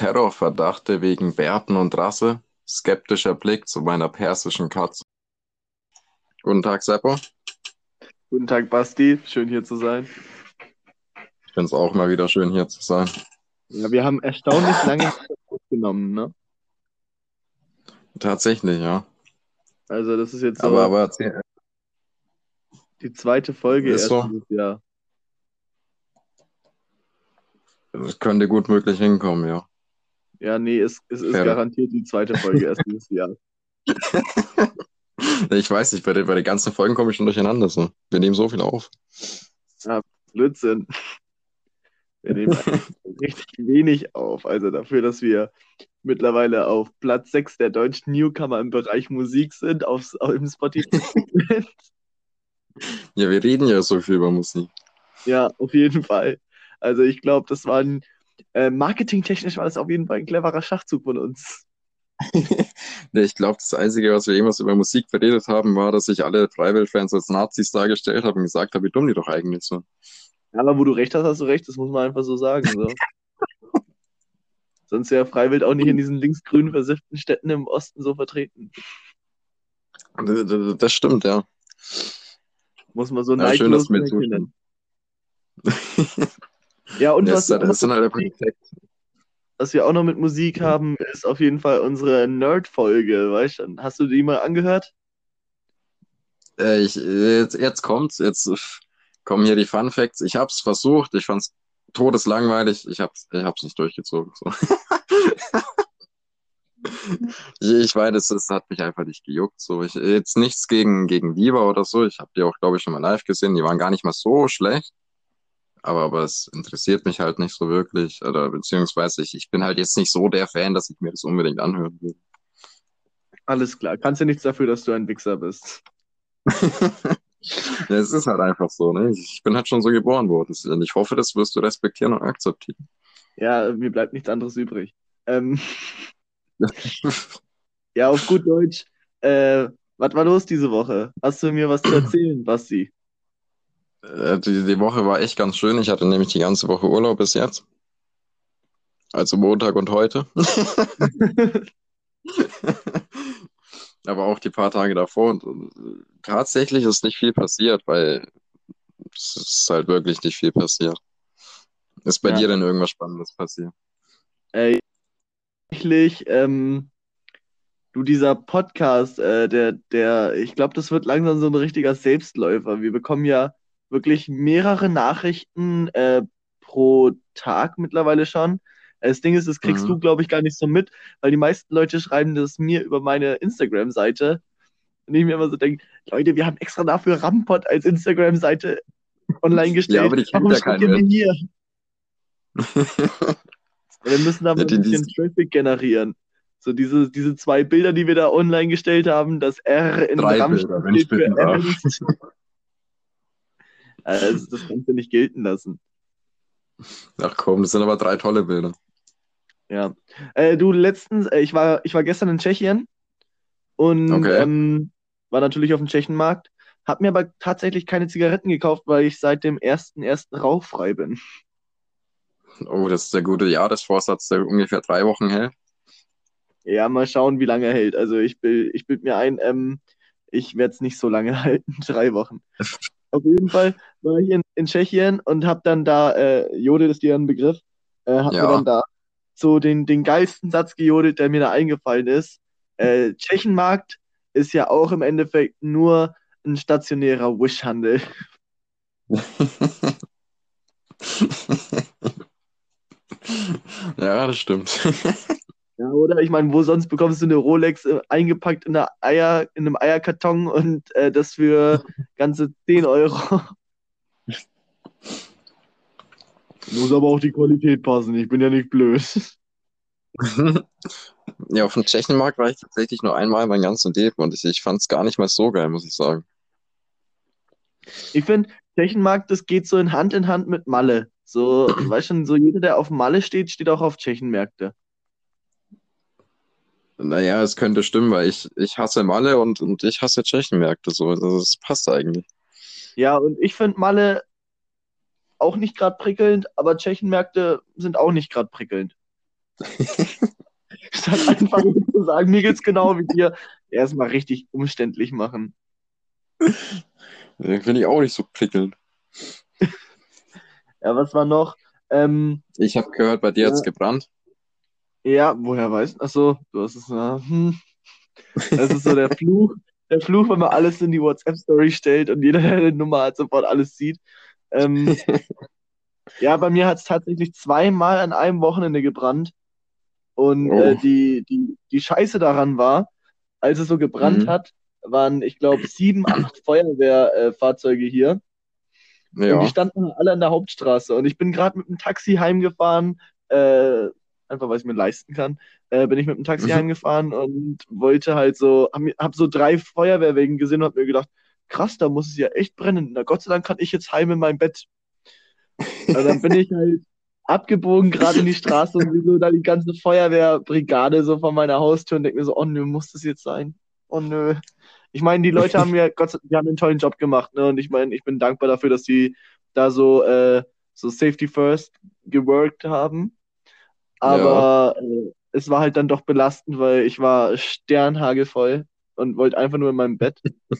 Terrorverdachte wegen Bärten und Rasse. Skeptischer Blick zu meiner persischen Katze. Guten Tag, Seppo. Guten Tag, Basti. Schön hier zu sein. Ich finde es auch mal wieder schön hier zu sein. Ja, wir haben erstaunlich lange aufgenommen, ne? Tatsächlich, ja. Also das ist jetzt so Aber, aber die zweite Folge Ist erst so. dieses Jahr. das könnte gut möglich hinkommen, ja. Ja, nee, es, es ist Fair. garantiert die zweite Folge erst dieses Jahr. Ich weiß nicht, bei den, bei den ganzen Folgen komme ich schon durcheinander. So. Wir nehmen so viel auf. Blödsinn. Wir nehmen richtig wenig auf. Also dafür, dass wir mittlerweile auf Platz 6 der deutschen Newcomer im Bereich Musik sind, auf, auf im Spotify. Ja, wir reden ja so viel über Musik. Ja, auf jeden Fall. Also ich glaube, das war ein äh, marketingtechnisch war das auf jeden Fall ein cleverer Schachzug von uns. Nee, ich glaube, das Einzige, was wir jemals über Musik beredet haben, war, dass ich alle Freiwill-Fans als Nazis dargestellt habe und gesagt habe, wie dumm die doch eigentlich sind. Ja, aber wo du recht hast, hast du recht, das muss man einfach so sagen. So. Sonst wäre Freiwild auch nicht in diesen linksgrün versifften Städten im Osten so vertreten. Das stimmt, ja. Muss man so Ja, schön, dass neidlos du mir. Ja, und Das, was, das sind halt was wir auch noch mit Musik haben, ist auf jeden Fall unsere Nerd-Folge, weißt du? Hast du die mal angehört? Äh, ich, jetzt, jetzt kommt's, jetzt äh, kommen hier die Fun Facts. Ich hab's versucht, ich fand's todeslangweilig, ich hab's, ich hab's nicht durchgezogen. So. ich, ich weiß, es, es hat mich einfach nicht gejuckt. So. Ich, jetzt nichts gegen, gegen Viva oder so. Ich habe die auch, glaube ich, schon mal live gesehen. Die waren gar nicht mal so schlecht. Aber, aber es interessiert mich halt nicht so wirklich. Oder beziehungsweise ich, ich bin halt jetzt nicht so der Fan, dass ich mir das unbedingt anhören will. Alles klar. Kannst ja nichts dafür, dass du ein Wichser bist. Ja, es ist halt einfach so, ne? Ich bin halt schon so geboren worden. Und ich hoffe, das wirst du respektieren und akzeptieren. Ja, mir bleibt nichts anderes übrig. Ähm, ja, auf gut Deutsch. Äh, was war los diese Woche? Hast du mir was zu erzählen, Basti? Äh, Die, die Woche war echt ganz schön. Ich hatte nämlich die ganze Woche Urlaub bis jetzt. Also Montag und heute. Aber auch die paar Tage davor. Und äh, tatsächlich ist nicht viel passiert, weil es ist halt wirklich nicht viel passiert. Ist bei Ja. dir denn irgendwas Spannendes passiert? Äh, tatsächlich, ähm, du, dieser Podcast, äh, der, der, ich glaube, das wird langsam so ein richtiger Selbstläufer. Wir bekommen ja wirklich mehrere Nachrichten äh, pro Tag mittlerweile schon. Äh, Das Ding ist, das kriegst Mhm. du, glaube ich, gar nicht so mit, weil die meisten Leute schreiben das mir über meine Instagram-Seite. Und ich mir immer so denke, Leute, wir haben extra dafür Rampot als Instagram-Seite online gestellt. Ja, aber die kennt Warum ja kein schickt ihr mir Mensch. hier? Wir müssen da Ja, ein bisschen Traffic generieren. So diese, diese zwei Bilder, die wir da online gestellt haben, das R in Drei Bilder, wenn ich bitten darf. Also, das kannst du nicht gelten lassen. Ach komm, das sind aber drei tolle Bilder. Ja. Äh, du, letztens, äh, ich war, ich war gestern in Tschechien und Okay. ähm, war natürlich auf dem Tschechenmarkt, hab mir aber tatsächlich keine Zigaretten gekauft, weil ich seit dem 1.1. rauchfrei bin. Oh, das ist der gute Jahresvorsatz, der ungefähr drei Wochen hält. Ja, mal schauen, wie lange er hält. Also ich bild, ich bild mir ein, ähm, ich werde es nicht so lange halten, drei Wochen. Auf jeden Fall war ich in, in Tschechien und habe dann da, äh, Jodel ist dir ein Begriff, äh, hab Ja. mir dann da so den, den geilsten Satz gejodelt, der mir da eingefallen ist. Äh, Tschechenmarkt ist ja auch im Endeffekt nur ein stationärer Wish-Handel. Ja, das stimmt. Ja, oder? Ich meine, wo sonst bekommst du eine Rolex äh, eingepackt in, einer Eier, in einem Eierkarton und äh, das für ganze 10 Euro? Muss aber auch die Qualität passen, ich bin ja nicht blöd. Ja, auf dem Tschechenmarkt war ich tatsächlich nur einmal mein ganzes Leben und ich, ich fand es gar nicht mal so geil, muss ich sagen. Ich finde, Tschechenmarkt, das geht so in Hand in Hand mit Malle. So, weißt schon, so jeder, der auf Malle steht, steht auch auf Tschechenmärkte. Naja, es könnte stimmen, weil ich, ich hasse Malle und, und ich hasse Tschechenmärkte so. Also das passt eigentlich. Ja, und ich finde Malle auch nicht gerade prickelnd, aber Tschechenmärkte sind auch nicht gerade prickelnd. Statt einfach zu sagen, mir geht's genau wie dir, erstmal richtig umständlich machen. Finde ich auch nicht so prickelnd. Ja, was war noch? Ähm, Ich habe gehört, bei dir hat's Ja. gebrannt. Ja, woher weißt Achso, du hast es. Ja, hm. Das ist so der Fluch. Der Fluch, wenn man alles in die WhatsApp-Story stellt und jeder, der eine Nummer hat, sofort alles sieht. Ähm, ja, bei mir hat es tatsächlich zweimal an einem Wochenende gebrannt. Und Oh. äh, die, die, die Scheiße daran war, als es so gebrannt Mhm. hat, waren, ich glaube, sieben, acht Feuerwehrfahrzeuge hier. Und Ja. die standen alle an der Hauptstraße. Und ich bin gerade mit dem Taxi heimgefahren, äh, einfach weil ich mir leisten kann, äh, bin ich mit dem Taxi Mhm. heimgefahren und wollte halt so, hab, hab so drei Feuerwehrwegen gesehen und hab mir gedacht, krass, da muss es ja echt brennen. Na Gott sei Dank kann ich jetzt heim in mein Bett. Und dann bin ich halt abgebogen gerade in die Straße und sehe so da die ganze Feuerwehrbrigade so vor meiner Haustür und denke mir so, oh nö, muss das jetzt sein? Oh nö. Ich meine, die Leute haben ja, Gott sei Dank, die haben einen tollen Job gemacht, ne? Und ich meine, ich bin dankbar dafür, dass die da so, äh, so Safety First geworkt haben. Aber äh, es war halt dann doch belastend, weil ich war sternhagelvoll und wollte einfach nur in meinem Bett.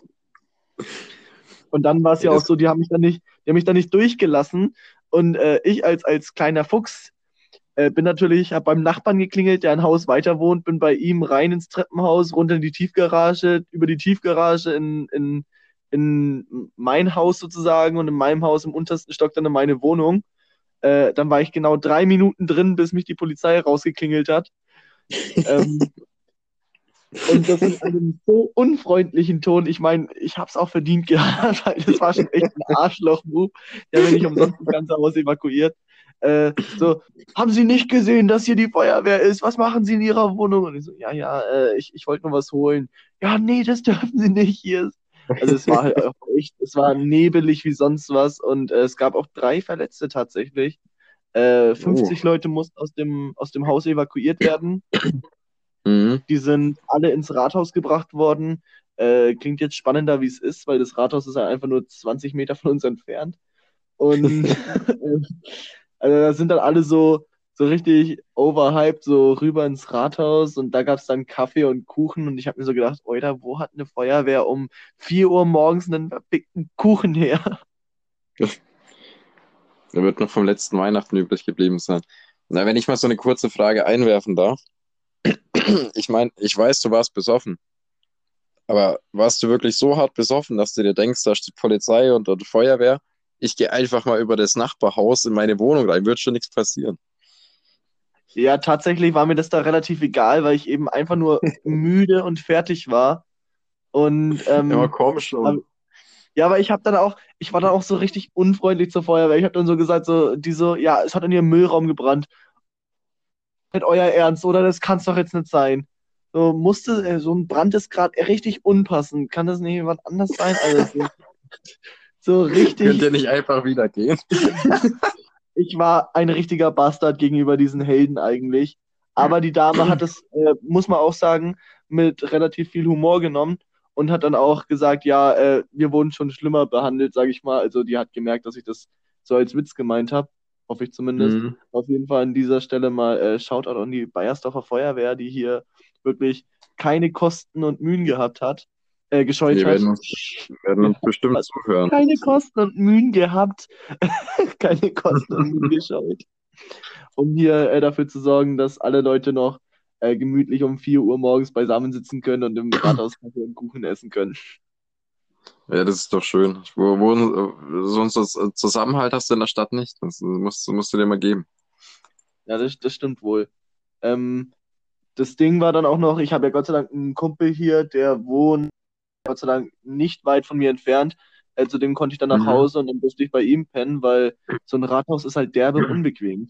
Und dann war es ja Ja, auch so, die haben mich dann nicht, die haben mich dann nicht durchgelassen. Und äh, ich als, als kleiner Fuchs äh, bin natürlich, habe beim Nachbarn geklingelt, der ein Haus weiter wohnt, bin bei ihm rein ins Treppenhaus, runter in die Tiefgarage, über die Tiefgarage in, in, in mein Haus sozusagen und in meinem Haus im untersten Stock dann in meine Wohnung. Äh, dann war ich genau drei Minuten drin, bis mich die Polizei rausgeklingelt hat. ähm, und das in einem so unfreundlichen Ton. Ich meine, ich habe es auch verdient gehabt, weil das war schon echt ein Arschloch-Move. Der hat nicht umsonst das ganze Haus evakuiert. Äh, so, haben Sie nicht gesehen, dass hier die Feuerwehr ist? Was machen Sie in Ihrer Wohnung? Und ich so, ja, ja, äh, ich, ich wollte nur was holen. Ja, nee, das dürfen Sie nicht hier. Also es war halt echt, es war nebelig wie sonst was und äh, es gab auch drei Verletzte tatsächlich. Äh, 50 Leute mussten aus dem, aus dem Haus evakuiert werden. Mhm. Die sind alle ins Rathaus gebracht worden. Äh, klingt jetzt spannender, wie es ist, weil das Rathaus ist halt einfach nur 20 Meter von uns entfernt. Und äh, also da sind dann alle so, so richtig overhyped, so rüber ins Rathaus und da gab es dann Kaffee und Kuchen und ich habe mir so gedacht, Oida, wo hat eine Feuerwehr um 4 Uhr morgens einen verpickten Kuchen her? Der wird noch vom letzten Weihnachten übrig geblieben sein. Na, wenn ich mal so eine kurze Frage einwerfen darf. Ich meine, ich weiß, du warst besoffen. Aber warst du wirklich so hart besoffen, dass du dir denkst, da steht Polizei und dort Feuerwehr? Ich gehe einfach mal über das Nachbarhaus in meine Wohnung rein, wird schon nichts passieren. Ja, tatsächlich war mir das da relativ egal, weil ich eben einfach nur müde und fertig war. Und ähm, Ja, komm schon. aber- Ja, aber ich habe dann auch, ich war dann auch so richtig unfreundlich zur Feuerwehr. Ich habe dann so gesagt, so, die so, ja, es hat in ihrem Müllraum gebrannt. Nicht euer Ernst, oder? Das kann es doch jetzt nicht sein. So musste, äh, so ein Brand ist gerade richtig unpassend. Kann das nicht jemand anders sein? Also so, so richtig. Könnt ihr nicht einfach wieder gehen? Ich war ein richtiger Bastard gegenüber diesen Helden eigentlich. Aber die Dame hat es, äh, muss man auch sagen, mit relativ viel Humor genommen und hat dann auch gesagt, ja, äh, wir wurden schon schlimmer behandelt, sage ich mal. Also die hat gemerkt, dass ich das so als Witz gemeint habe. Hoffe ich zumindest. Mhm. Auf jeden Fall an dieser Stelle mal äh, Shoutout an die Bayersdorfer Feuerwehr, die hier wirklich keine Kosten und Mühen gehabt hat, äh, gescheut Wir hat. werden uns, werden uns bestimmt zuhören. Keine Kosten und Mühen gehabt, keine Kosten und Mühen gescheut, um hier äh, dafür zu sorgen, dass alle Leute noch äh, gemütlich um 4 Uhr morgens beisammen sitzen können und im Rathaus Kaffee und Kuchen essen können. Ja, das ist doch schön. Wo, wo, sonst das Zusammenhalt hast du in der Stadt nicht. Das musst, musst du dir mal geben. Ja, das, das stimmt wohl. Ähm, das Ding war dann auch noch, ich habe ja Gott sei Dank einen Kumpel hier, der wohnt Gott sei Dank nicht weit von mir entfernt. Äh, zu dem konnte ich dann nach Mhm. Hause und dann durfte ich bei ihm pennen, weil so ein Rathaus ist halt derbe unbequem.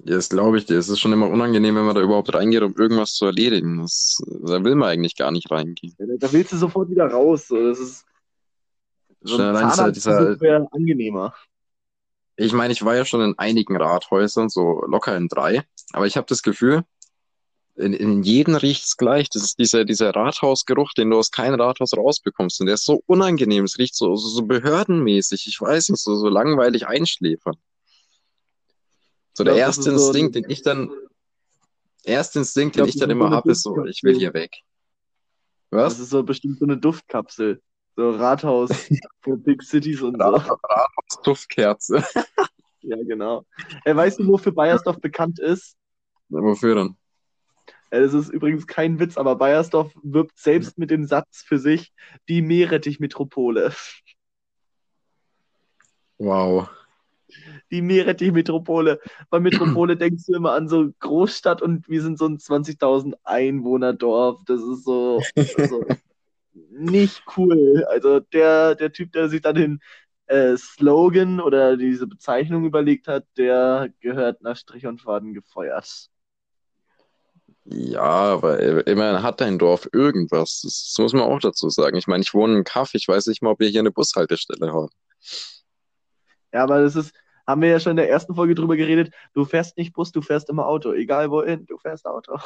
Ja, das glaube ich dir. Es ist schon immer unangenehm, wenn man da überhaupt reingeht, um irgendwas zu erledigen. Das, da will man eigentlich gar nicht reingehen. Ja, da willst du sofort wieder raus. So. Das ist so Schon ein allein dieser- angenehmer. Ich meine, ich war ja schon in einigen Rathäusern, so locker in drei, aber ich habe das Gefühl, in, in jedem riecht's gleich. Das ist dieser, dieser Rathausgeruch, den du aus keinem Rathaus rausbekommst. Und der ist so unangenehm. Es riecht so, so, so behördenmäßig. Ich weiß nicht, so, so langweilig einschläfern. So der erste so- Instinkt, den ich dann, erste Instinkt, den glaub, ich das dann so immer habe, ist so, ich will hier weg. Was? Das ist so bestimmt so eine Duftkapsel. So Rathaus für Big Cities und so. Rathaus Duftkerze. Ja, genau. Äh, weißt du, wofür Bayersdorf bekannt ist? Wofür denn? Äh, Es ist übrigens kein Witz, aber Bayersdorf wirbt selbst mit dem Satz für sich, die Meerrettich-Metropole. Wow. Die Meerrettich-Metropole. Bei Metropole denkst du immer an so Großstadt und wir sind so ein 20.000 Einwohner-Dorf. Das ist so, so nicht cool. Also der, der Typ, der sich dann den äh, Slogan oder diese Bezeichnung überlegt hat, der gehört nach Strich und Faden gefeuert. Ja, aber immerhin hat dein Dorf irgendwas. Das, das muss man auch dazu sagen. Ich meine, ich wohne in Kaff, ich weiß nicht mal, ob wir hier eine Bushaltestelle haben. Ja, aber das ist, haben wir ja schon in der ersten Folge drüber geredet. Du fährst nicht Bus, du fährst immer Auto. Egal wohin, du fährst Auto.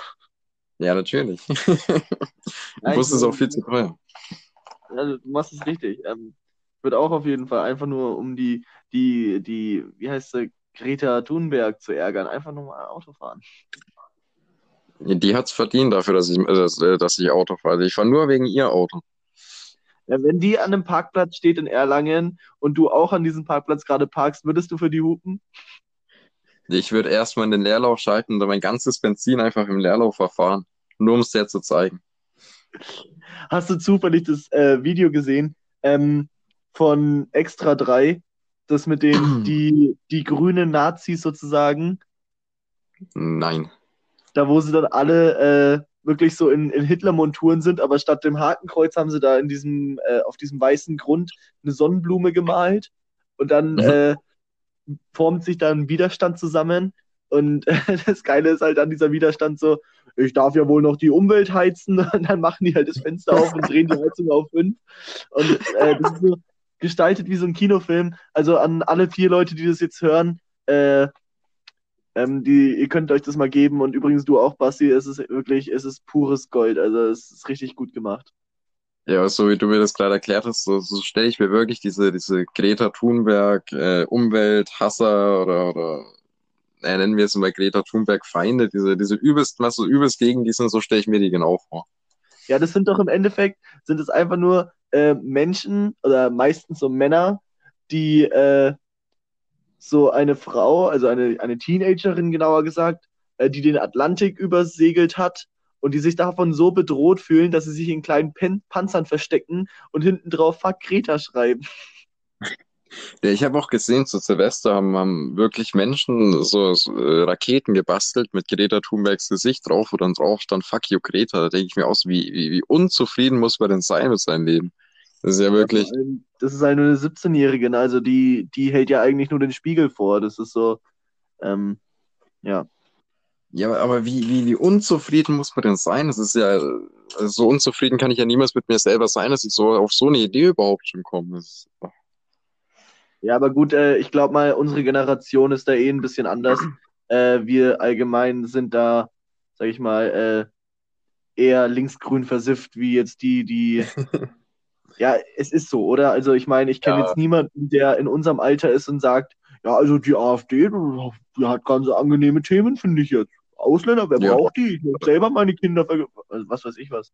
Ja, natürlich. Nein, Bus ist auch viel zu teuer. Also, du machst es richtig. Ähm, wird auch auf jeden Fall einfach nur um die, die, die, wie heißt sie, Greta Thunberg zu ärgern. Einfach nur mal Auto fahren. Die hat's verdient dafür, dass ich, äh, dass, äh, dass ich Auto fahre. Ich fahre nur wegen ihr Auto. Ja, wenn die an einem Parkplatz steht in Erlangen und du auch an diesem Parkplatz gerade parkst, würdest du für die hupen? Ich würde erstmal in den Leerlauf schalten und mein ganzes Benzin einfach im Leerlauf verfahren. Nur um es dir zu zeigen. Hast du zufällig das äh, Video gesehen ähm, von Extra 3, das mit den die, die grünen Nazis sozusagen, Nein. Da wo sie dann alle äh, wirklich so in, in Hitler-Monturen sind, aber statt dem Hakenkreuz haben sie da in diesem, äh, auf diesem weißen Grund eine Sonnenblume gemalt und dann Mhm. äh, formt sich da ein Widerstand zusammen. Und das Geile ist halt an dieser Widerstand so, ich darf ja wohl noch die Umwelt heizen. Und dann machen die halt das Fenster auf und drehen die Heizung auf fünf. Und äh, das ist so gestaltet wie so ein Kinofilm. Also an alle vier Leute, die das jetzt hören, äh, ähm, die, ihr könnt euch das mal geben. Und übrigens du auch, Basti, es ist wirklich, es ist pures Gold. Also es ist richtig gut gemacht. Ja, so wie du mir das gerade erklärt hast, so, so stelle ich mir wirklich diese, diese Greta Thunberg, äh, Umwelthasser oder, oder äh, nennen wir es mal Greta Thunberg Feinde, diese, diese übelst, was so übelst gegen die sind, so stelle ich mir die genau vor. Ja, das sind doch im Endeffekt, sind es einfach nur äh, Menschen oder meistens so Männer, die äh, so eine Frau, also eine, eine Teenagerin genauer gesagt, äh, die den Atlantik übersegelt hat und die sich davon so bedroht fühlen, dass sie sich in kleinen Pen Panzern verstecken und hinten drauf Fuck Greta schreiben. Ja, ich habe auch gesehen, zu Silvester haben, haben wirklich Menschen so, so äh, Raketen gebastelt mit Greta Thunbergs Gesicht drauf, wo dann drauf stand Fuck you Greta. Da denke ich mir aus, wie, wie, wie unzufrieden muss man denn sein mit seinem Leben? Das ist ja wirklich. Das ist halt eine 17-Jährige, ne? also die, die hält ja eigentlich nur den Spiegel vor. Das ist so, ähm, ja. Ja, aber- wie, wie, wie unzufrieden muss man denn sein? Das ist ja, also so unzufrieden kann ich ja niemals mit mir selber sein, dass ich so auf so eine Idee überhaupt schon komme. Ja, aber gut, äh, ich glaube mal, unsere Generation ist da eh ein bisschen anders. Äh, wir allgemein sind da, sag ich mal, äh, eher linksgrün versifft, wie jetzt die, die. Ja, es ist so, oder? Also ich meine, ich kenne Ja. jetzt niemanden, der in unserem Alter ist und sagt, ja, also die AfD, die hat ganz angenehme Themen, finde ich jetzt. Ausländer, wer Ja. braucht die? Ich hab selber meine Kinder verge also, was weiß ich was.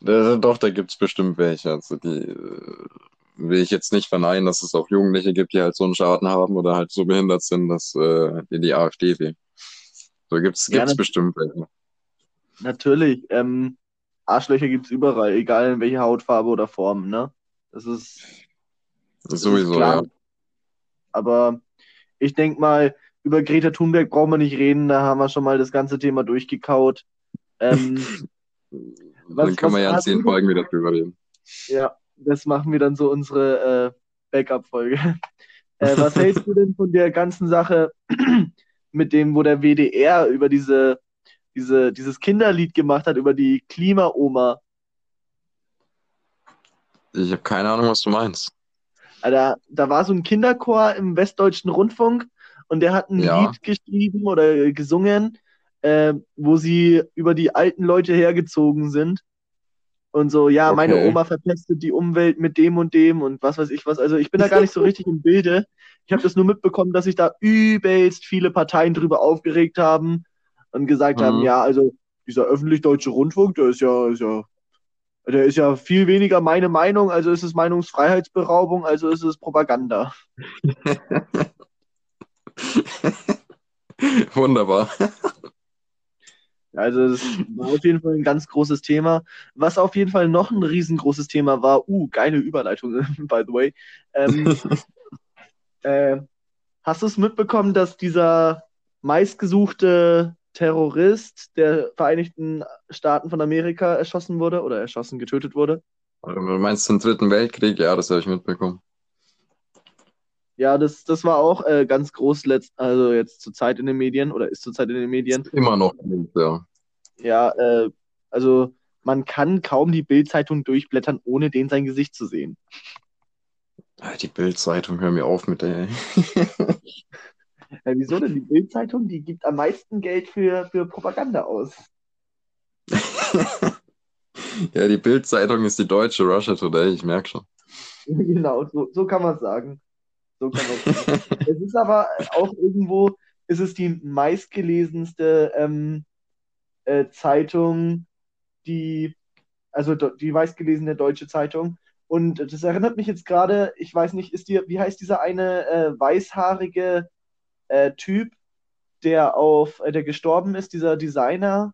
Da, doch, da gibt's bestimmt welche. Also die äh, will ich jetzt nicht verneinen, dass es auch Jugendliche gibt, die halt so einen Schaden haben oder halt so behindert sind, dass äh, die die AfD wählen. So gibt's, Ja, gibt's nat- bestimmt welche. Natürlich, ähm, Arschlöcher gibt es überall, egal in welcher Hautfarbe oder Form, ne? Das ist. Das Sowieso, ist klar. ja. Aber ich denke mal, über Greta Thunberg brauchen wir nicht reden, da haben wir schon mal das ganze Thema durchgekaut. Ähm, Was- Dann können wir ja in zehn Folgen wieder drüber reden. ja, das machen wir dann so unsere äh, Backup-Folge. Äh, was hältst du denn von der ganzen Sache mit dem, wo der WDR über diese, diese, dieses Kinderlied gemacht hat, über die Klimaoma? Ich habe keine Ahnung, was du meinst. Alter, da war so ein Kinderchor im Westdeutschen Rundfunk und der hat ein Ja. Lied geschrieben oder gesungen, äh, wo sie über die alten Leute hergezogen sind. Und so, ja, Okay. meine Oma verpestet die Umwelt mit dem und dem und was weiß ich was. Also ich bin da gar nicht so richtig im Bilde. Ich habe das nur mitbekommen, dass sich da übelst viele Parteien drüber aufgeregt haben und gesagt Mhm. haben, ja, also dieser öffentlich-deutsche Rundfunk, der ist ja, ist ja, der ist ja viel weniger meine Meinung, also ist es Meinungsfreiheitsberaubung, also ist es Propaganda. Wunderbar. Also das war auf jeden Fall ein ganz großes Thema. Was auf jeden Fall noch ein riesengroßes Thema war, uh, geile Überleitung, by the way. Ähm, äh, hast du es mitbekommen, dass dieser meistgesuchte Terrorist der Vereinigten Staaten von Amerika erschossen wurde oder erschossen, getötet wurde? Du meinst den Dritten Weltkrieg? Ja, das habe ich mitbekommen. Ja, das, das war auch äh, ganz groß, letzt, also jetzt zur Zeit in den Medien oder ist zur Zeit in den Medien. Immer noch, ja. Ja, äh, also man kann kaum die Bild-Zeitung durchblättern, ohne den sein Gesicht zu sehen. Ah, Die Bild-Zeitung, hör mir auf mit der. Ja, wieso denn? Die Bild-Zeitung, die gibt am meisten Geld für, für Propaganda aus. Ja, die Bild-Zeitung ist die deutsche Russia Today, ich merke schon. Genau, so, so kann man sagen. So kann man sagen. Es ist aber auch irgendwo, ist es die meistgelesenste ähm, äh, Zeitung, die, also die meistgelesene deutsche Zeitung. Und das erinnert mich jetzt gerade, ich weiß nicht, ist dir, wie heißt dieser eine äh, weißhaarige äh, Typ, der auf, äh, der gestorben ist, dieser Designer?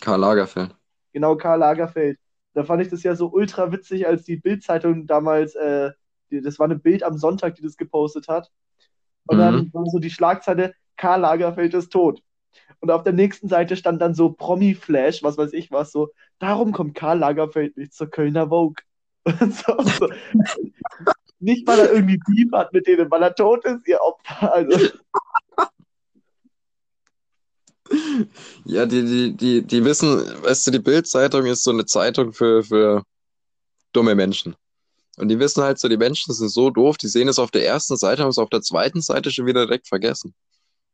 Karl Lagerfeld. Genau, Karl Lagerfeld. Da fand ich das ja so ultra witzig, als die Bild-Zeitung damals, äh, die, das war eine Bild am Sonntag, die das gepostet hat. Und dann Mhm. war so die Schlagzeile, Karl Lagerfeld ist tot. Und auf der nächsten Seite stand dann so Promi-Flash, was weiß ich was, so, darum kommt Karl Lagerfeld nicht zur Kölner Vogue. So, so. Nicht, weil er irgendwie Beef hat mit denen, weil er tot ist, ihr Opfer. Also, Ja, die, die, die, die wissen, weißt du, die Bild-Zeitung ist so eine Zeitung für, für dumme Menschen. Und die wissen halt so, die Menschen sind so doof, die sehen es auf der ersten Seite, haben es auf der zweiten Seite schon wieder direkt vergessen.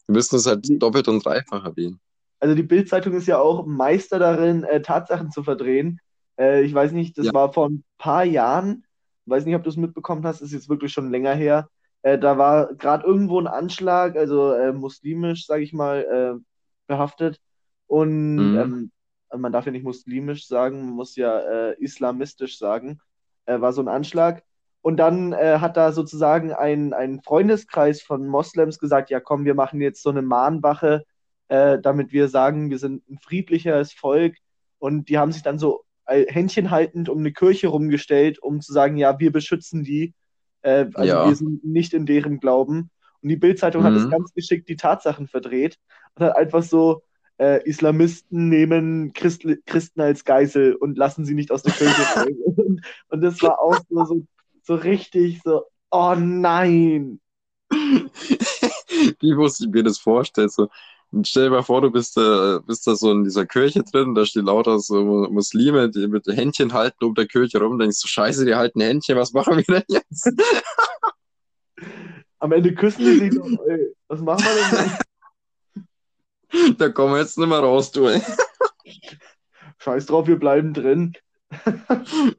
Die müssen es halt Die- doppelt und dreifach erwähnen. also die Bild-Zeitung ist ja auch Meister darin, äh, Tatsachen zu verdrehen. Äh, ich weiß nicht, das Ja. war vor ein paar Jahren, weiß nicht, ob du es mitbekommen hast, ist jetzt wirklich schon länger her. Äh, da war gerade irgendwo ein Anschlag, also äh, muslimisch, sage ich mal, äh, behaftet. Und Mhm. ähm, man darf ja nicht muslimisch sagen, man muss ja äh, islamistisch sagen. Äh, war so ein Anschlag. Und dann äh, hat da sozusagen ein, ein Freundeskreis von Moslems gesagt, ja komm, wir machen jetzt so eine Mahnwache, äh, damit wir sagen, wir sind ein friedliches Volk. Und die haben sich dann so Händchen haltend um eine Kirche rumgestellt, um zu sagen, ja, wir beschützen die. Äh, also Ja. wir sind nicht in deren Glauben. Und die Bild-Zeitung hat Mhm. es ganz geschickt die Tatsachen verdreht und hat einfach so, äh, Islamisten nehmen Christ Christen als Geisel und lassen sie nicht aus der Kirche. Und, und das war auch so, so, so richtig so, oh nein. Wie muss ich mir das vorstellen? So, und stell dir mal vor, du bist, äh, bist da so in dieser Kirche drin, da stehen lauter so Muslime, die mit Händchen halten um der Kirche rum, denkst du, scheiße, die halten Händchen, was machen wir denn jetzt? Am Ende küssen die sich noch, ey, was machen wir denn? jetzt? Da kommen wir jetzt nicht mehr raus, du. Ey. Scheiß drauf, wir bleiben drin.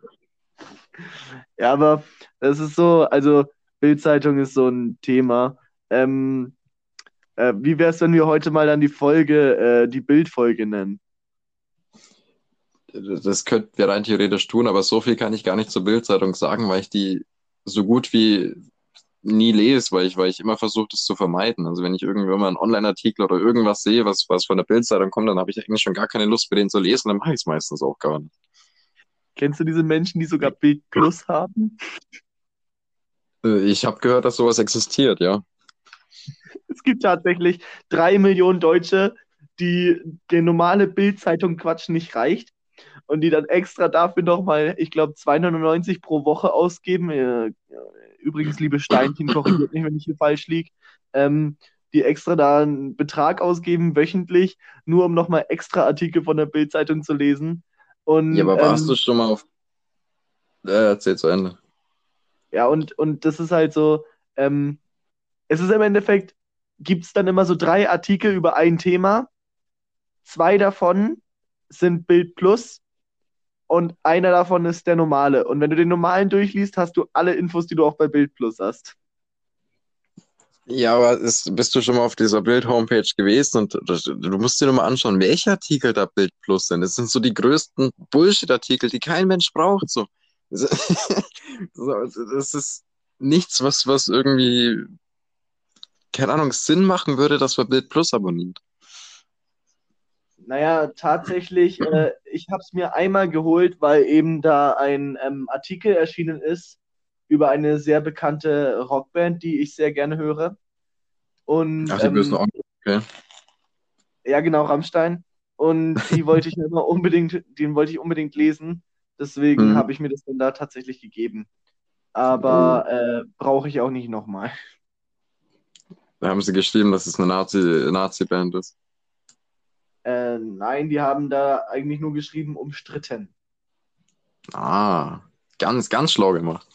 Ja, aber das ist so, also Bild-Zeitung ist so ein Thema. Ähm, äh, wie wäre es, wenn wir heute mal dann die Folge, äh, die Bildfolge nennen? Das könnten wir rein theoretisch tun, aber so viel kann ich gar nicht zur Bild-Zeitung sagen, weil ich die so gut wie nie lese, weil ich, weil ich immer versuche, das zu vermeiden. Also wenn ich irgendwann mal einen Online-Artikel oder irgendwas sehe, was, was von der Bild-Zeitung kommt, dann habe ich eigentlich schon gar keine Lust mehr, den zu lesen, dann mache ich es meistens auch gar nicht. Kennst du diese Menschen, die sogar Bild Plus haben? Äh, Ich habe gehört, dass sowas existiert, ja. Es gibt tatsächlich drei Millionen Deutsche, die der normale Bild-Zeitung Quatsch nicht reicht und die dann extra dafür nochmal, ich glaube, 2,99 pro Woche ausgeben. Äh, Übrigens, liebe Steinchen, korrigiert mich, wenn ich hier falsch liege. Ähm, die extra da einen Betrag ausgeben, wöchentlich, nur um nochmal extra Artikel von der Bild-Zeitung zu lesen. Und, Ja, aber warst ähm, du schon mal auf. Äh, erzähl zu Ende. Ja, und, und das ist halt so, ähm, es ist im Endeffekt, gibt es dann immer so drei Artikel über ein Thema. Zwei davon sind Bild Plus und einer davon ist der normale. Und wenn du den normalen durchliest, hast du alle Infos, die du auch bei Bild Plus hast. Ja, aber ist, bist du schon mal auf dieser Bild-Homepage gewesen und du musst dir nur mal anschauen, welche Artikel da Bild Plus sind. Das sind so die größten Bullshit-Artikel, die kein Mensch braucht. So. Das ist nichts, was, was irgendwie, keine Ahnung, Sinn machen würde, dass man Bild Plus abonniert. Naja, tatsächlich, äh, ich habe es mir einmal geholt, weil eben da ein ähm, Artikel erschienen ist über eine sehr bekannte Rockband, die ich sehr gerne höre. Und, Ach, die ähm, bösen okay. Ja, genau, Rammstein. Und die wollte ich immer unbedingt, den wollte ich unbedingt lesen. Deswegen Hm. habe ich mir das dann da tatsächlich gegeben. Aber äh, brauche ich auch nicht nochmal. Da haben sie geschrieben, dass es eine Nazi, Nazi-Band ist. Äh, nein, die haben da eigentlich nur geschrieben, umstritten. Ah, ganz, ganz schlau gemacht.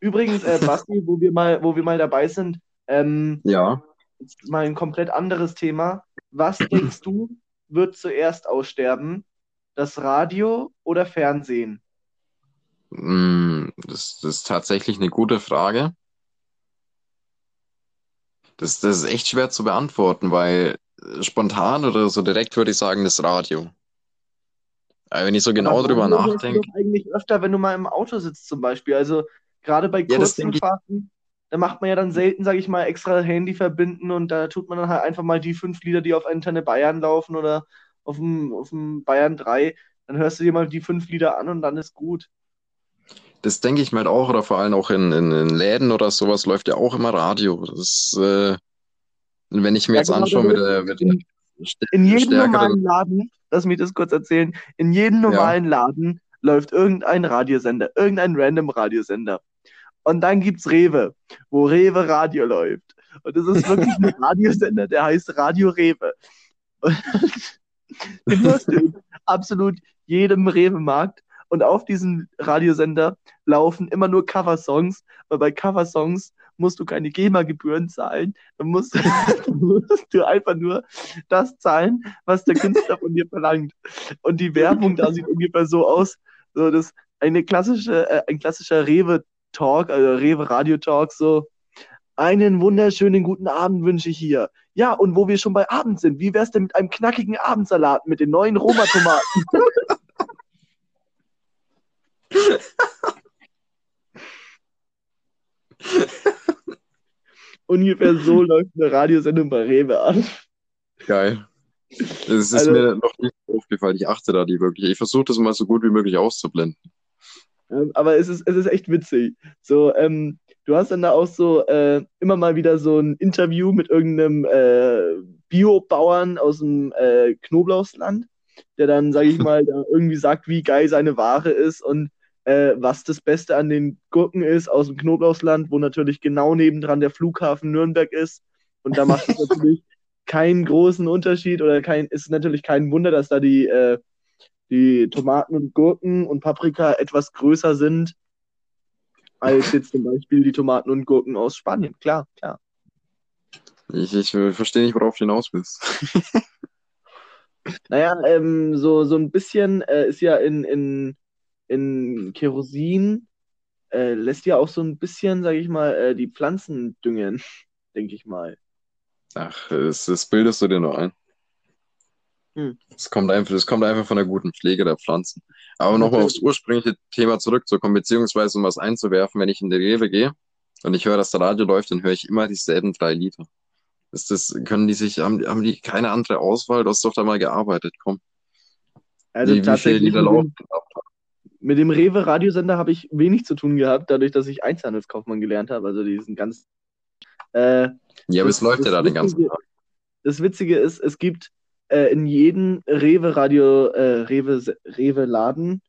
Übrigens, äh, Basti, wo wir mal, wo wir mal dabei sind, ähm, Ja. mal ein komplett anderes Thema. Was denkst du, wird zuerst aussterben? Das Radio oder Fernsehen? Mm, Das, das ist tatsächlich eine gute Frage. Das, das ist echt schwer zu beantworten, weil äh, spontan oder so direkt würde ich sagen, das Radio. Aber wenn ich so genau Aber drüber nachdenke, doch eigentlich öfter, wenn du mal im Auto sitzt zum Beispiel. Also gerade bei Ja, kurzen ich- Fahrten, da macht man ja dann selten, sage ich mal, extra Handy verbinden und da tut man dann halt einfach mal die fünf Lieder, die auf Antenne Bayern laufen oder auf dem, auf dem Bayern 3, dann hörst du dir mal die fünf Lieder an und dann ist gut. Das denke ich mir halt auch, oder vor allem auch in, in, in Läden oder sowas läuft ja auch immer Radio. Das, äh, wenn ich mir Ja, jetzt genau, anschaue mit der, mit in- der In jedem normalen Laden, lass mich das kurz erzählen, in jedem normalen Laden läuft irgendein Radiosender, irgendein random Radiosender. Und dann gibt's Rewe, wo Rewe Radio läuft. Und das ist wirklich ein Radiosender, der heißt Radio Rewe. Und den hörst du in absolut jedem Rewe-Markt. Und auf diesem Radiosender laufen immer nur Coversongs, weil bei Coversongs musst du keine GEMA-Gebühren zahlen. Dann musst, musst du einfach nur das zahlen, was der Künstler von dir verlangt. Und die Werbung da sieht ungefähr so aus, so das eine klassische, äh, ein klassischer Rewe-Talk, also Rewe-Radio-Talk, so einen wunderschönen guten Abend wünsche ich hier. Ja, und wo wir schon bei Abend sind, wie wär's denn mit einem knackigen Abendsalat mit den neuen Roma-Tomaten? Ungefähr so läuft eine Radiosendung bei Rewe an. geil. Das ist Also- mir noch nicht aufgefallen. Ich achte da die wirklich. Ich versuche das mal so gut wie möglich auszublenden. Ähm, aber es ist, es ist echt witzig. So, ähm, du hast dann da auch so äh, immer mal wieder so ein Interview mit irgendeinem äh, Biobauern aus dem äh, Knoblauchsland, der dann, sage ich mal, da irgendwie sagt, wie geil seine Ware ist und äh, was das Beste an den Gurken ist aus dem Knoblauchsland, wo natürlich genau nebendran der Flughafen Nürnberg ist. Und da macht es natürlich keinen großen Unterschied oder kein, ist natürlich kein Wunder, dass da die äh, die Tomaten und Gurken und Paprika etwas größer sind als jetzt zum Beispiel die Tomaten und Gurken aus Spanien. Klar, klar. Ich, ich äh, verstehe nicht, worauf du hinaus willst. Naja, ähm, so, so ein bisschen äh, ist ja in, in, in Kerosin, äh, lässt ja auch so ein bisschen, sage ich mal, äh, die Pflanzen düngen, denke ich mal. Ach, das, das bildest du dir nur ein. Hm. Das kommt einfach, das kommt einfach von der guten Pflege der Pflanzen. Aber nochmal aufs ursprüngliche Thema zurückzukommen, beziehungsweise um was einzuwerfen, wenn ich in die Rewe gehe und ich höre, dass der Radio läuft, dann höre ich immer dieselben drei Lieder. Ist das, können die sich, haben, haben die keine andere Auswahl? Du hast doch da mal gearbeitet, komm. Also wie, wie viele Lieder dem, laufen? Mit dem Rewe-Radiosender habe ich wenig zu tun gehabt, dadurch, dass ich Einzelhandelskaufmann gelernt habe. Also diesen ganz. Äh, Ja, aber es läuft ja da den ganzen Tag. das Witzige ist, es gibt äh, in jedem Rewe-Radio, äh, Rewe, Rewe-Laden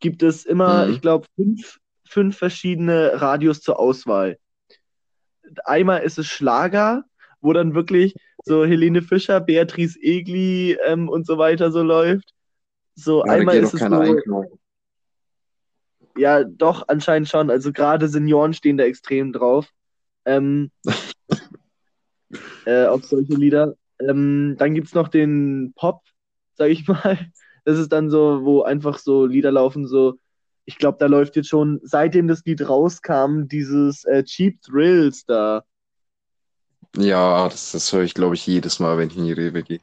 gibt es immer, Mhm. ich glaube, fünf, fünf verschiedene Radios zur Auswahl. Einmal ist es Schlager, wo dann wirklich so Helene Fischer, Beatrice Egli ähm, und so weiter so läuft. So Ja, einmal ist es einkaufen. Ja, doch, anscheinend schon. Also gerade Senioren stehen da extrem drauf. Ähm, äh, auf solche Lieder. Ähm, dann gibt es noch den Pop, sag ich mal. Das ist dann so, wo einfach so Lieder laufen, so, ich glaube, da läuft jetzt schon, seitdem das Lied rauskam, dieses äh, Cheap Thrills da. Ja, das, das höre ich, glaube ich, jedes Mal, wenn ich in die Rewe gehe.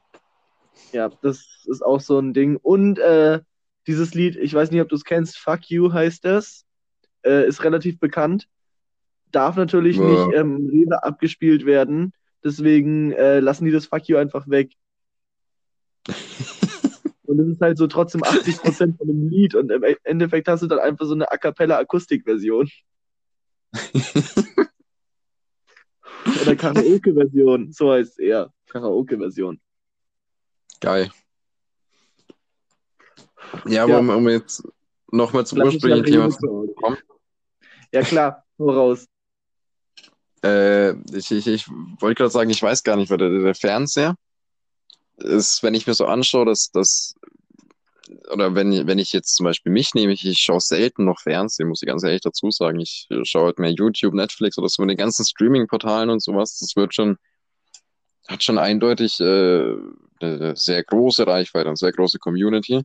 Ja, das ist auch so ein Ding. Und äh, dieses Lied, ich weiß nicht, ob du es kennst, Fuck You heißt das, äh, ist relativ bekannt. Darf natürlich Ja. nicht ähm, Rewe abgespielt werden. Deswegen äh, lassen die das Fuck You einfach weg. Und es ist halt so trotzdem 80% von dem Lied und im Endeffekt hast du dann einfach so eine A cappella Akustikversion oder Karaoke-Version, so heißt es eher, Karaoke-Version. Geil. Ja, aber Ja. um, um jetzt nochmal zum ursprünglichen Thema zu kommen. Ja klar, voraus. Äh, ich ich, ich wollte gerade sagen, ich weiß gar nicht, weil der, der Fernseher ist, wenn ich mir so anschaue, dass das, oder wenn, wenn ich jetzt zum Beispiel mich nehme, ich, ich schaue selten noch Fernsehen, muss ich ganz ehrlich dazu sagen. Ich schaue halt mehr YouTube, Netflix oder so mit den ganzen Streaming-Portalen und sowas. Das wird schon, hat schon eindeutig äh, eine sehr große Reichweite und sehr große Community.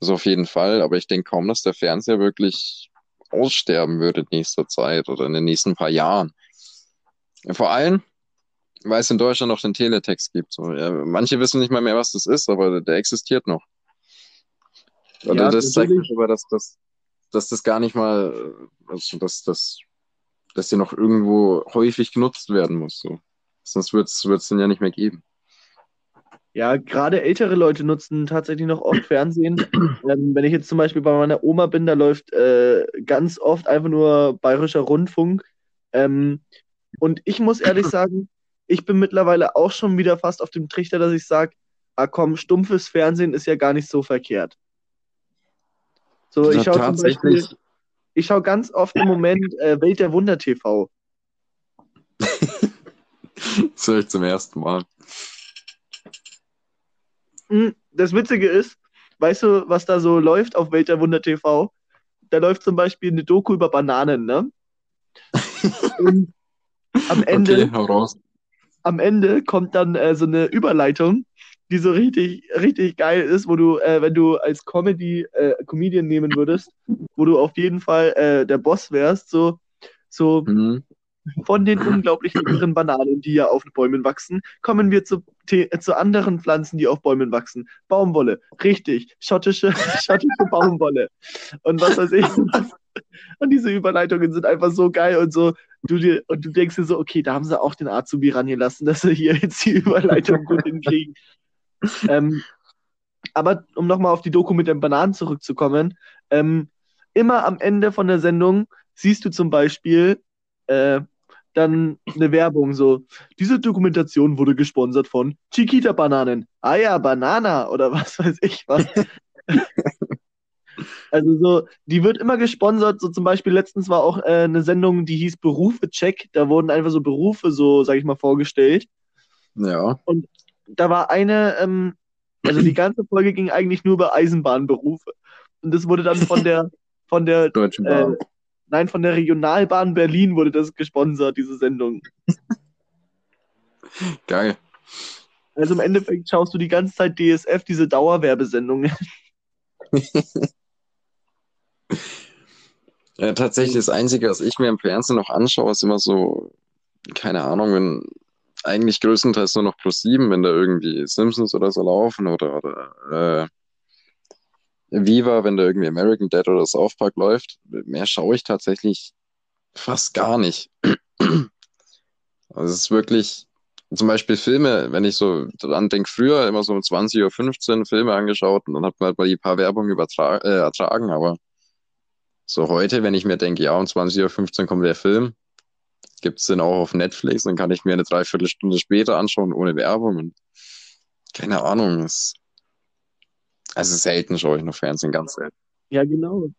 Das auf jeden Fall, aber ich denke kaum, dass der Fernseher wirklich aussterben würde in nächster Zeit oder in den nächsten paar Jahren. Vor allem, weil es in Deutschland noch den Teletext gibt. So, ja, manche wissen nicht mal mehr, was das ist, aber der existiert noch. Und Ja, das zeigt mich aber, dass das, dass das gar nicht mal, also dass das, dass der noch irgendwo häufig genutzt werden muss. So. Sonst wird es den ja nicht mehr geben. Ja, gerade ältere Leute nutzen tatsächlich noch oft Fernsehen. ähm, wenn ich jetzt zum Beispiel bei meiner Oma bin, da läuft äh, ganz oft einfach nur bayerischer Rundfunk. Ähm, und ich muss ehrlich sagen, ich bin mittlerweile auch schon wieder fast auf dem Trichter, dass ich sage, ah komm, stumpfes Fernsehen ist ja gar nicht so verkehrt. So, ich schaue zum Beispiel, tatsächlich, ich schaue ganz oft im Moment äh, Welt der Wunder TV. das höre ich zum ersten Mal. Hm, Das Witzige ist, weißt du, was da so läuft auf Welt der Wunder TV? Da läuft zum Beispiel eine Doku über Bananen, ne? Und am Ende, Okay, am Ende kommt dann äh, so eine Überleitung, die so richtig, richtig geil ist, wo du, äh, wenn du als Comedy, äh, Comedian nehmen würdest, wo du auf jeden Fall äh, der Boss wärst, so, so Mhm. Von den unglaublich leckeren Bananen, die ja auf Bäumen wachsen, kommen wir zu, zu anderen Pflanzen, die auf Bäumen wachsen. Baumwolle, richtig, schottische, schottische Baumwolle. Und was weiß ich. Und diese Überleitungen sind einfach so geil und so. Du dir, und du denkst dir so, okay, da haben sie auch den Azubi rangelassen, dass sie hier jetzt die Überleitung gut hinkriegen. Ähm, aber um nochmal auf die Doku mit den Bananen zurückzukommen, ähm, immer am Ende von der Sendung siehst du zum Beispiel äh, dann eine Werbung so. Diese Dokumentation wurde gesponsert von Chiquita Bananen. Ah ja, Banana oder was weiß ich was. Also so, die wird immer gesponsert. So zum Beispiel letztens war auch äh, eine Sendung, die hieß Berufe Check. Da wurden einfach so Berufe so, sag ich mal, vorgestellt. Ja. Da war eine, ähm, also die ganze Folge ging eigentlich nur über Eisenbahnberufe. Und das wurde dann von der, von der, Deutsche äh, Bahn. Nein, von der Regionalbahn Berlin wurde das gesponsert, diese Sendung. Geil. Also im Endeffekt schaust du die ganze Zeit DSF, diese Dauerwerbesendungen. Ja, tatsächlich das Einzige, was ich mir im Fernsehen noch anschaue, ist immer so, keine Ahnung, wenn eigentlich größtenteils nur noch Pro7, wenn da irgendwie Simpsons oder so laufen oder, oder äh, Viva, wenn da irgendwie American Dad oder South Park läuft. Mehr schaue ich tatsächlich fast gar nicht. Also es ist wirklich, zum Beispiel Filme, wenn ich so dran denke, früher immer so um 20.15 Uhr Filme angeschaut und dann hat man halt mal die paar Werbungen übertra äh, ertragen, aber so heute, wenn ich mir denke, ja, um 20.15 Uhr kommt der Film, gibt es den auch auf Netflix, dann kann ich mir eine Dreiviertelstunde später anschauen, ohne Werbung und keine Ahnung, es, also selten schaue ich noch Fernsehen, ganz selten. Ja, genau.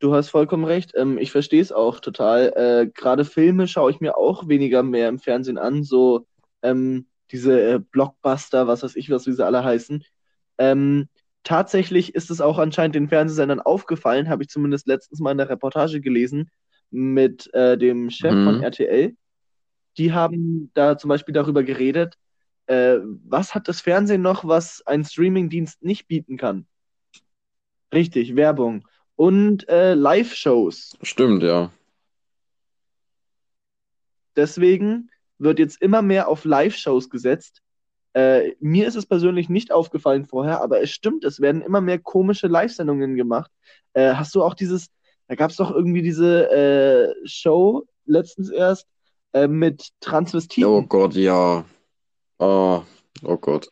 Du hast vollkommen recht. Ähm, ich verstehe es auch total. Äh, gerade Filme schaue ich mir auch weniger mehr im Fernsehen an. So ähm, diese äh, Blockbuster, was weiß ich, was wie sie alle heißen. Ähm, tatsächlich ist es auch anscheinend den Fernsehsendern aufgefallen, habe ich zumindest letztens mal in der Reportage gelesen, mit äh, dem Chef Mhm. von RTL. Die haben da zum Beispiel darüber geredet, äh, was hat das Fernsehen noch, was ein Streamingdienst nicht bieten kann? Richtig, Werbung. Und äh, Live-Shows. Stimmt, ja. Deswegen wird jetzt immer mehr auf Live-Shows gesetzt. Äh, mir ist es persönlich nicht aufgefallen vorher, aber es stimmt, es werden immer mehr komische Live-Sendungen gemacht. Äh, hast du auch dieses, da gab es doch irgendwie diese äh, Show letztens erst äh, mit Transvestiten. Oh Gott, ja. Oh, oh Gott.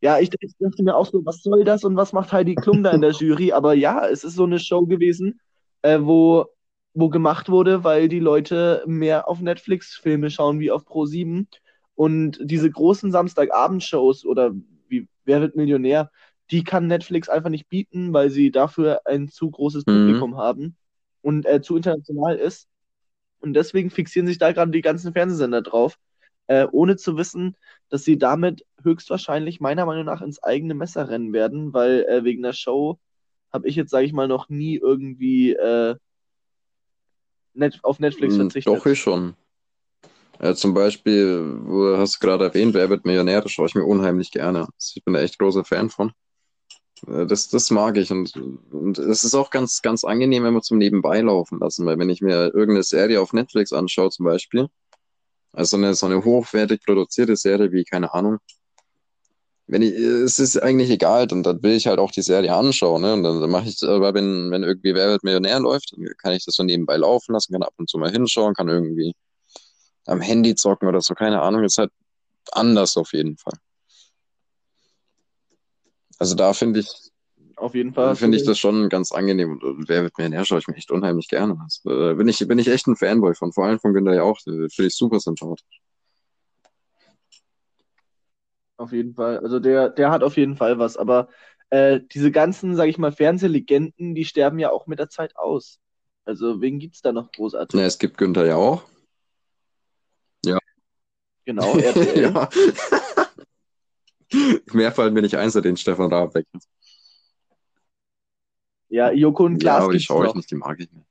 Ja, ich, ich dachte mir auch so, was soll das und was macht Heidi Klum da in der Jury? Aber ja, es ist so eine Show gewesen, äh, wo, wo gemacht wurde, weil die Leute mehr auf Netflix Filme schauen wie auf Pro7 und diese großen Samstagabendshows oder wie Wer wird Millionär, die kann Netflix einfach nicht bieten, weil sie dafür ein zu großes Mhm. Publikum haben und äh, zu international ist. Und deswegen fixieren sich da gerade die ganzen Fernsehsender drauf, äh, ohne zu wissen, dass sie damit höchstwahrscheinlich meiner Meinung nach ins eigene Messer rennen werden, weil äh, wegen der Show habe ich jetzt, sage ich mal, noch nie irgendwie äh, net auf Netflix Hm, verzichtet. Doch, ich schon. Ja, zum Beispiel, wo hast du gerade erwähnt, Wer wird Millionär? Das schaue ich mir unheimlich gerne. Ich bin da echt großer Fan von. Äh, Das, das mag ich und, und es ist auch ganz, ganz angenehm, wenn wir zum Nebenbei laufen lassen, weil wenn ich mir irgendeine Serie auf Netflix anschaue, zum Beispiel, also eine, so eine hochwertig produzierte Serie wie, keine Ahnung, wenn ich, es ist eigentlich egal, dann, dann will ich halt auch die Serie anschauen, ne? Und dann, dann mache ich, aber wenn, wenn irgendwie Wer wird Millionär läuft, dann kann ich das so nebenbei laufen lassen, kann ab und zu mal hinschauen, kann irgendwie am Handy zocken oder so, keine Ahnung, ist halt anders auf jeden Fall. Also da finde ich, Auf jeden Fall. finde ich das schon ganz angenehm und, wer wird Millionär schaue ich mir echt unheimlich gerne. Also, äh, bin ich, bin ich echt ein Fanboy von, vor allem von Günther ja auch, finde ich super sympathisch. Auf jeden Fall. Also der, der hat auf jeden Fall was. Aber äh, diese ganzen, sag ich mal, Fernsehlegenden, die sterben ja auch mit der Zeit aus. Also wen gibt's da noch großartig? Ja, es gibt Günther ja auch. Genau, RTL. ja. Mehr fallen mir nicht ein, seitdem Stefan Raab weg ist. Ja, Joko und Ja, Klaas aber die schaue ich nicht, die mag ich nicht.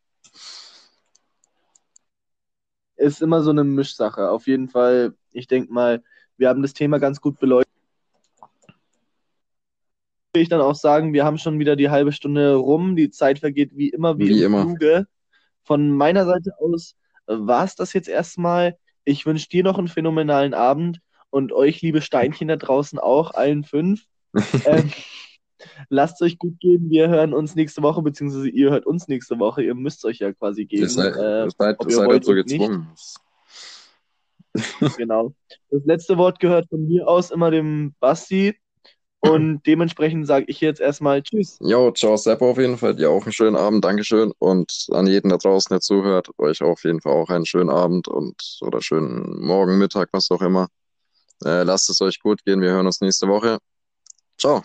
Ist immer so eine Mischsache. Auf jeden Fall, ich denke mal, wir haben das Thema ganz gut beleuchtet. Will ich dann auch sagen, wir haben schon wieder die halbe Stunde rum. Die Zeit vergeht wie immer, wie, Wie im immer. Fluge. Von meiner Seite aus war es das jetzt erstmal. Ich wünsche dir noch einen phänomenalen Abend und euch, liebe Steinchen da draußen auch, allen fünf. ähm, lasst euch gut gehen. Wir hören uns nächste Woche, beziehungsweise ihr hört uns nächste Woche. Ihr müsst euch ja quasi geben. Ihr seid, äh, seid, seid dazu nicht. gezwungen. Genau. Das letzte Wort gehört von mir aus immer dem Basti. Und dementsprechend sage ich jetzt erstmal Tschüss. Jo, ciao, Seppo auf jeden Fall. Dir auch einen schönen Abend, Dankeschön. Und an jeden da draußen, der zuhört, euch auf jeden Fall auch einen schönen Abend und oder schönen Morgen, Mittag, was auch immer. Äh, lasst es euch gut gehen. Wir hören uns nächste Woche. Ciao.